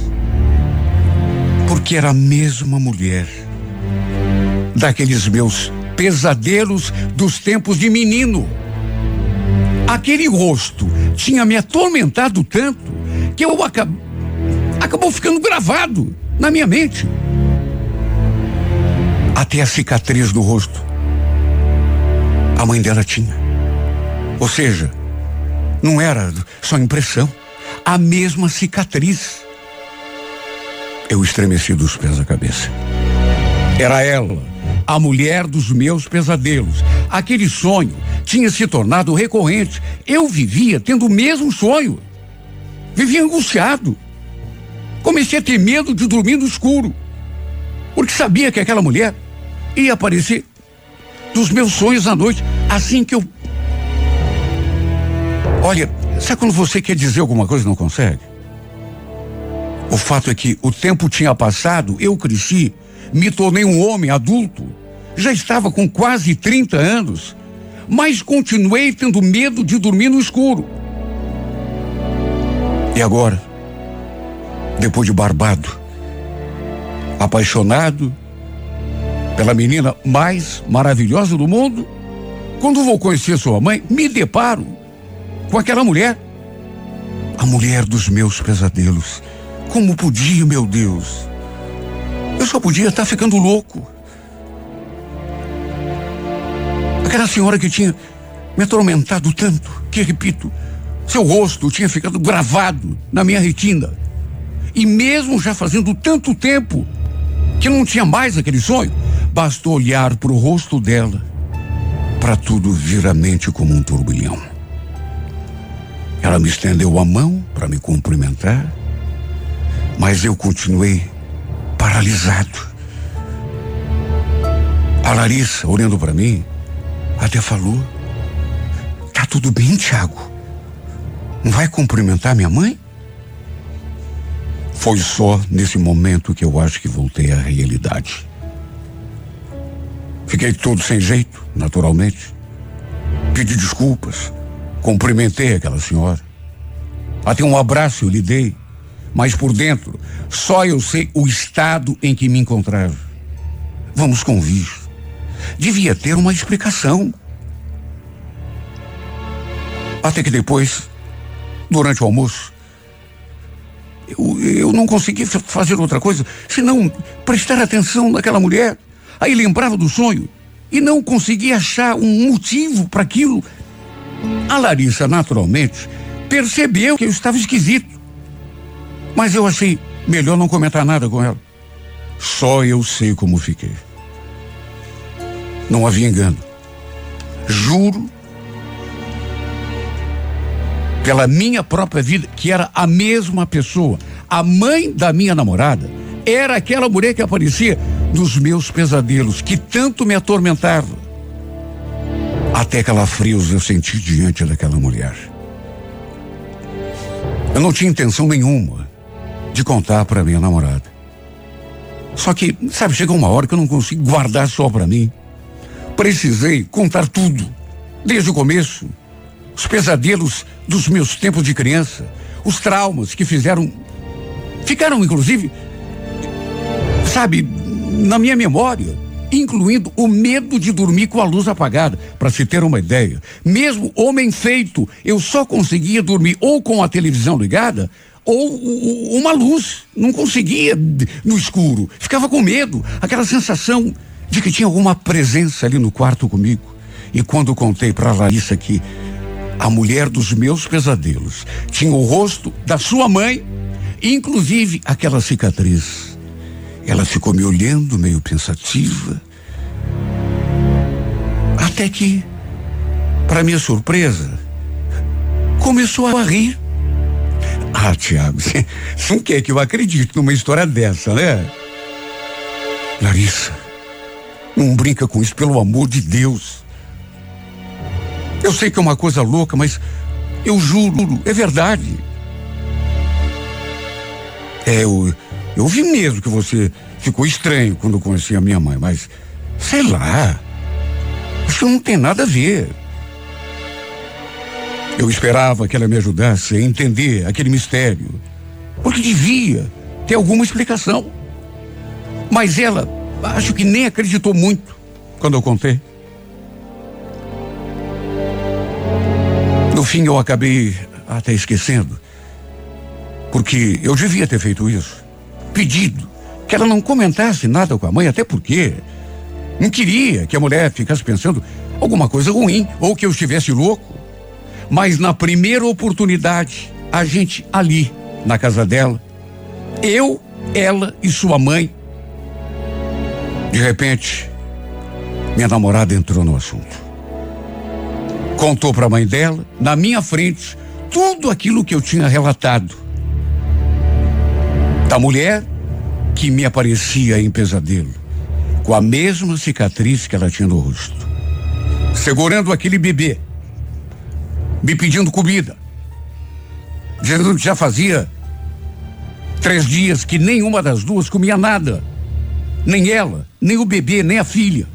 Porque era a mesma mulher daqueles meus pesadelos dos tempos de menino. Aquele rosto tinha me atormentado tanto que eu acab... acabou ficando gravado na minha mente. Até a cicatriz do rosto. A mãe dela tinha. Ou seja, não era só impressão. A mesma cicatriz. Eu estremeci dos pés à cabeça. Era ela, a mulher dos meus pesadelos. Aquele sonho tinha se tornado recorrente. Eu vivia tendo o mesmo sonho. Vivia angustiado. Comecei a ter medo de dormir no escuro. Porque sabia que aquela mulher ia aparecer dos meus sonhos à noite, assim que eu Olha, sabe quando você quer dizer alguma coisa e não consegue? O fato é que o tempo tinha passado, eu cresci, me tornei um homem adulto, já estava com quase 30 anos, mas continuei tendo medo de dormir no escuro. E agora, depois de barbado, apaixonado pela menina mais maravilhosa do mundo, quando vou conhecer sua mãe, me deparo com aquela mulher. A mulher dos meus pesadelos. Como podia, meu Deus? Eu só podia estar ficando louco. Aquela senhora que tinha me atormentado tanto, que repito, seu rosto tinha ficado gravado na minha retina. E mesmo já fazendo tanto tempo que não tinha mais aquele sonho, bastou olhar para o rosto dela para tudo vir à mente como um turbilhão. Ela me estendeu a mão para me cumprimentar, mas eu continuei paralisado. A Larissa, olhando para mim, até falou: Tá tudo bem, Tiago? Não vai cumprimentar minha mãe? Foi só nesse momento que eu acho que voltei à realidade. Fiquei todo sem jeito, naturalmente. Pedi desculpas, cumprimentei aquela senhora. Até um abraço eu lhe dei, mas por dentro só eu sei o estado em que me encontrava. Vamos convir. Devia ter uma explicação. Até que depois, durante o almoço, eu, eu não consegui fazer outra coisa senão prestar atenção naquela mulher. Aí lembrava do sonho e não conseguia achar um motivo para aquilo. A Larissa, naturalmente, percebeu que eu estava esquisito. Mas eu achei melhor não comentar nada com ela. Só eu sei como fiquei. Não havia engano. Juro pela minha própria vida que era a mesma pessoa. A mãe da minha namorada era aquela mulher que aparecia nos meus pesadelos, que tanto me atormentava. Até calafrios eu senti diante daquela mulher. Eu não tinha intenção nenhuma de contar para minha namorada. Só que, sabe, chegou uma hora que eu não consigo guardar só para mim. Precisei contar tudo, desde o começo. Os pesadelos dos meus tempos de criança, os traumas que fizeram. Ficaram, inclusive, sabe, na minha memória, incluindo o medo de dormir com a luz apagada. Para se ter uma ideia, mesmo homem feito, eu só conseguia dormir ou com a televisão ligada ou uma luz. Não conseguia no escuro. Ficava com medo, aquela sensação de que tinha alguma presença ali no quarto comigo. E quando contei para Larissa que a mulher dos meus pesadelos tinha o rosto da sua mãe, inclusive aquela cicatriz ela ficou me olhando, meio pensativa. Até que, para minha surpresa, começou a rir. Ah, Tiago, você não quer que eu acredite numa história dessa, né? Larissa, não brinca com isso, pelo amor de Deus. Eu sei que é uma coisa louca, mas eu juro, é verdade. É, eu, eu vi mesmo que você ficou estranho quando conheci a minha mãe, mas sei lá. Isso não tem nada a ver. Eu esperava que ela me ajudasse a entender aquele mistério, porque devia ter alguma explicação. Mas ela, acho que nem acreditou muito quando eu contei. No fim, eu acabei até esquecendo, porque eu devia ter feito isso pedido que ela não comentasse nada com a mãe, até porque não queria que a mulher ficasse pensando alguma coisa ruim ou que eu estivesse louco. Mas na primeira oportunidade, a gente ali, na casa dela, eu, ela e sua mãe, de repente, minha namorada entrou no assunto. Contou para a mãe dela, na minha frente, tudo aquilo que eu tinha relatado da mulher que me aparecia em pesadelo, com a mesma cicatriz que ela tinha no rosto, segurando aquele bebê, me pedindo comida, dizendo que já fazia três dias que nenhuma das duas comia nada, nem ela, nem o bebê, nem a filha.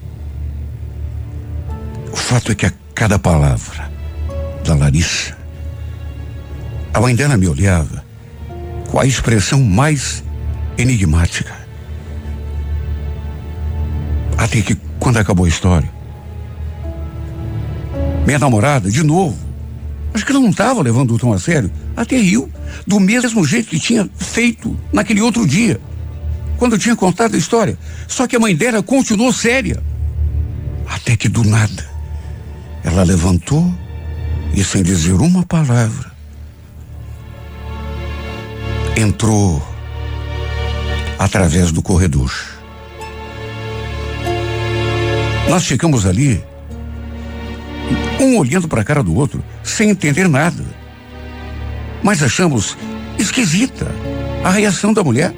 O fato é que a cada palavra da Larissa, a mãe dela me olhava com a expressão mais enigmática. Até que, quando acabou a história, minha namorada, de novo, acho que ela não estava levando o tom a sério, até riu, do mesmo jeito que tinha feito naquele outro dia, quando eu tinha contado a história. Só que a mãe dela continuou séria. Até que, do nada, ela levantou e, sem dizer uma palavra, entrou através do corredor. Nós ficamos ali, um olhando para a cara do outro, sem entender nada. Mas achamos esquisita a reação da mulher.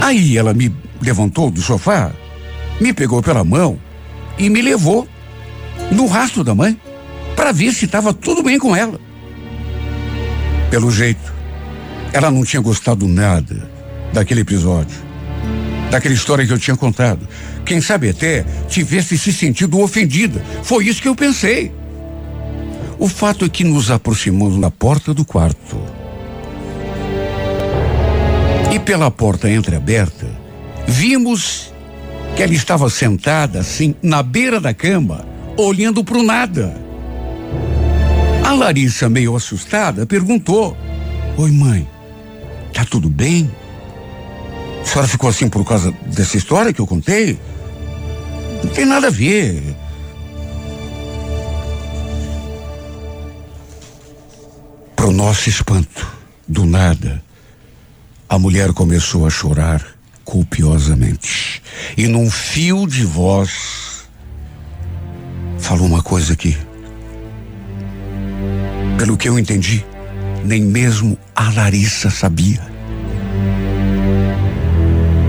Aí ela me levantou do sofá, me pegou pela mão e me levou no rastro da mãe para ver se estava tudo bem com ela. Pelo jeito, ela não tinha gostado nada daquele episódio, daquela história que eu tinha contado. Quem sabe até tivesse se sentido ofendida. Foi isso que eu pensei. O fato é que nos aproximamos na porta do quarto. E pela porta entreaberta, vimos que ela estava sentada assim na beira da cama, olhando para o nada. A Larissa, meio assustada, perguntou: Oi, mãe, tá tudo bem? A senhora ficou assim por causa dessa história que eu contei? Não tem nada a ver. Pro nosso espanto, do nada, a mulher começou a chorar copiosamente. E num fio de voz, falou uma coisa que, pelo que eu entendi, nem mesmo a Larissa sabia.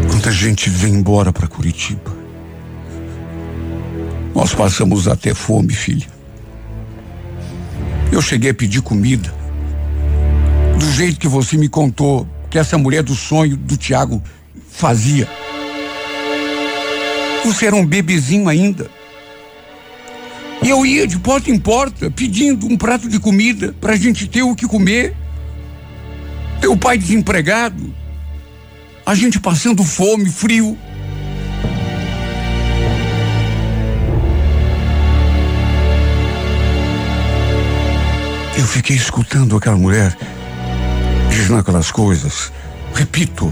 Quanta gente vem embora para Curitiba. Nós passamos até fome, filha. Eu cheguei a pedir comida. Do jeito que você me contou, que essa mulher do sonho do Tiago fazia. Você era um bebezinho ainda. E eu ia de porta em porta pedindo um prato de comida para a gente ter o que comer. Teu pai desempregado. A gente passando fome, frio. Eu fiquei escutando aquela mulher dizendo aquelas coisas. Repito,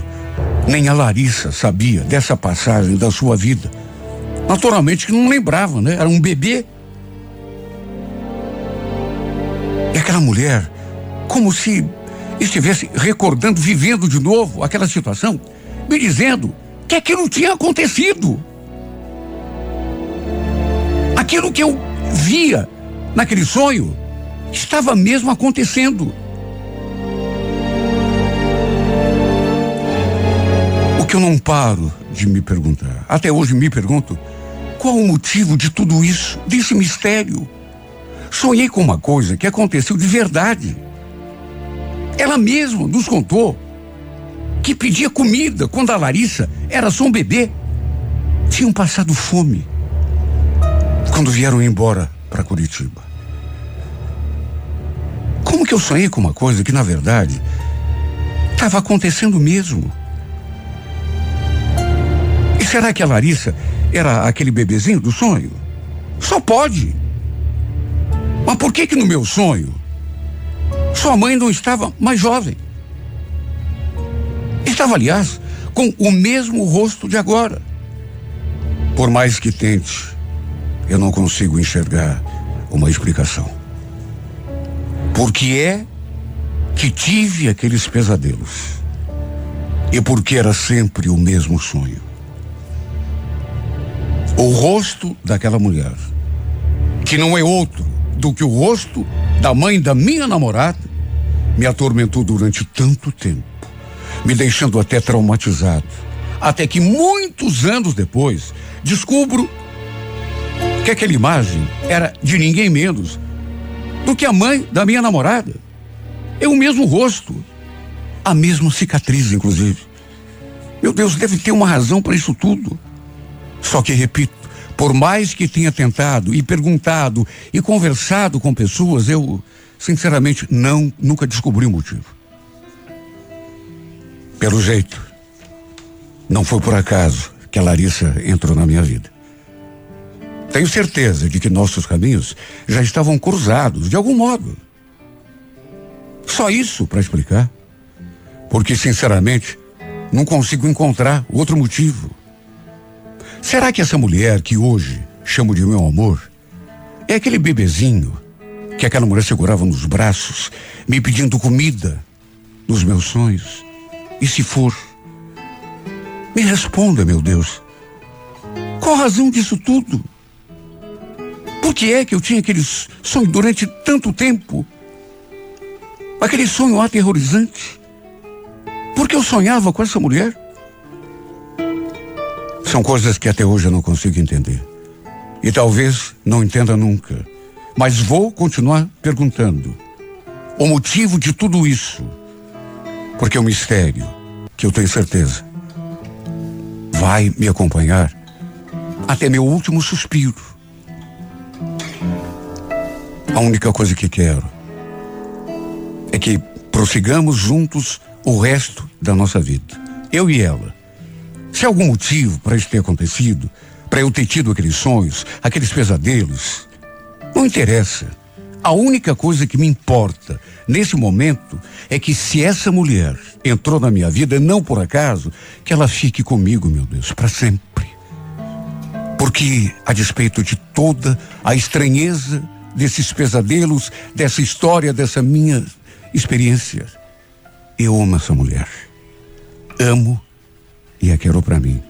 nem a Larissa sabia dessa passagem da sua vida. Naturalmente que não lembrava, né? Era um bebê. E aquela mulher, como se estivesse recordando, vivendo de novo aquela situação, me dizendo que aquilo tinha acontecido. Aquilo que eu via naquele sonho estava mesmo acontecendo. que eu não paro de me perguntar, até hoje me pergunto, qual o motivo de tudo isso, desse mistério? Sonhei com uma coisa que aconteceu de verdade. Ela mesma nos contou que pedia comida quando a Larissa era só um bebê. Tinham passado fome quando vieram embora para Curitiba. Como que eu sonhei com uma coisa que, na verdade, estava acontecendo mesmo? será que a Larissa era aquele bebezinho do sonho? Só pode. Mas por que que no meu sonho sua mãe não estava mais jovem? Estava, aliás, com o mesmo rosto de agora. Por mais que tente, eu não consigo enxergar uma explicação. Por que é que tive aqueles pesadelos? E por que era sempre o mesmo sonho? o rosto daquela mulher, que não é outro do que o rosto da mãe da minha namorada, me atormentou durante tanto tempo, me deixando até traumatizado. Até que muitos anos depois, descubro que aquela imagem era de ninguém menos do que a mãe da minha namorada. É o mesmo rosto, a mesma cicatriz, inclusive. Meu Deus, deve ter uma razão para isso tudo. Só que, repito, por mais que tenha tentado e perguntado e conversado com pessoas, eu, sinceramente, não, nunca descobri o motivo. Pelo jeito, não foi por acaso que a Larissa entrou na minha vida. Tenho certeza de que nossos caminhos já estavam cruzados, de algum modo. Só isso para explicar. Porque, sinceramente, não consigo encontrar outro motivo. Será que essa mulher que hoje chamo de meu amor é aquele bebezinho que aquela mulher segurava nos braços, me pedindo comida nos meus sonhos? E se for? Me responda, meu Deus. Qual a razão disso tudo? Por que é que eu tinha aquele sonho durante tanto tempo? Aquele sonho aterrorizante? Por que eu sonhava com essa mulher? São coisas que até hoje eu não consigo entender. E talvez não entenda nunca. Mas vou continuar perguntando. O motivo de tudo isso. Porque é um mistério que eu tenho certeza vai me acompanhar até meu último suspiro. A única coisa que quero é que prossigamos juntos o resto da nossa vida. Eu e ela. Se há algum motivo para isso ter acontecido, para eu ter tido aqueles sonhos, aqueles pesadelos, não interessa. A única coisa que me importa nesse momento é que se essa mulher entrou na minha vida, não por acaso, que ela fique comigo, meu Deus, para sempre. Porque, a despeito de toda a estranheza desses pesadelos, dessa história, dessa minha experiência, eu amo essa mulher. Amo e a quero para mim.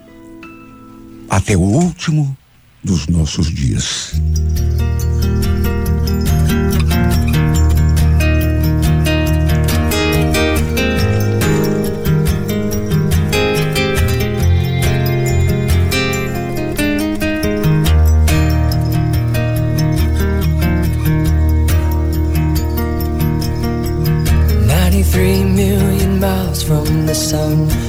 Até o último dos nossos dias. 93 million miles from the sun.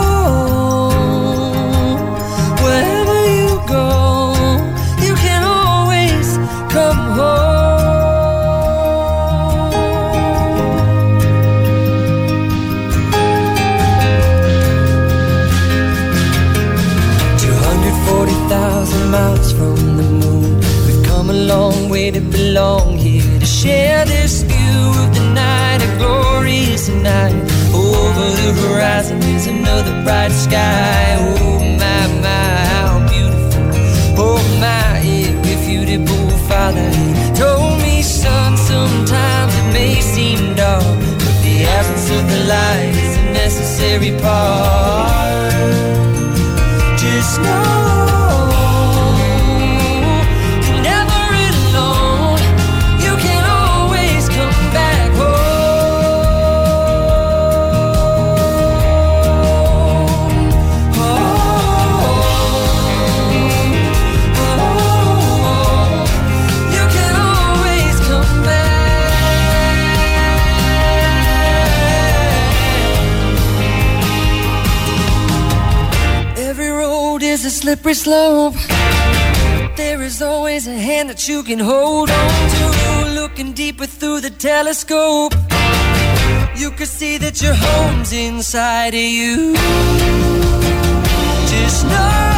you can hold on to. Looking deeper through the telescope, you can see that your home's inside of you. Just know.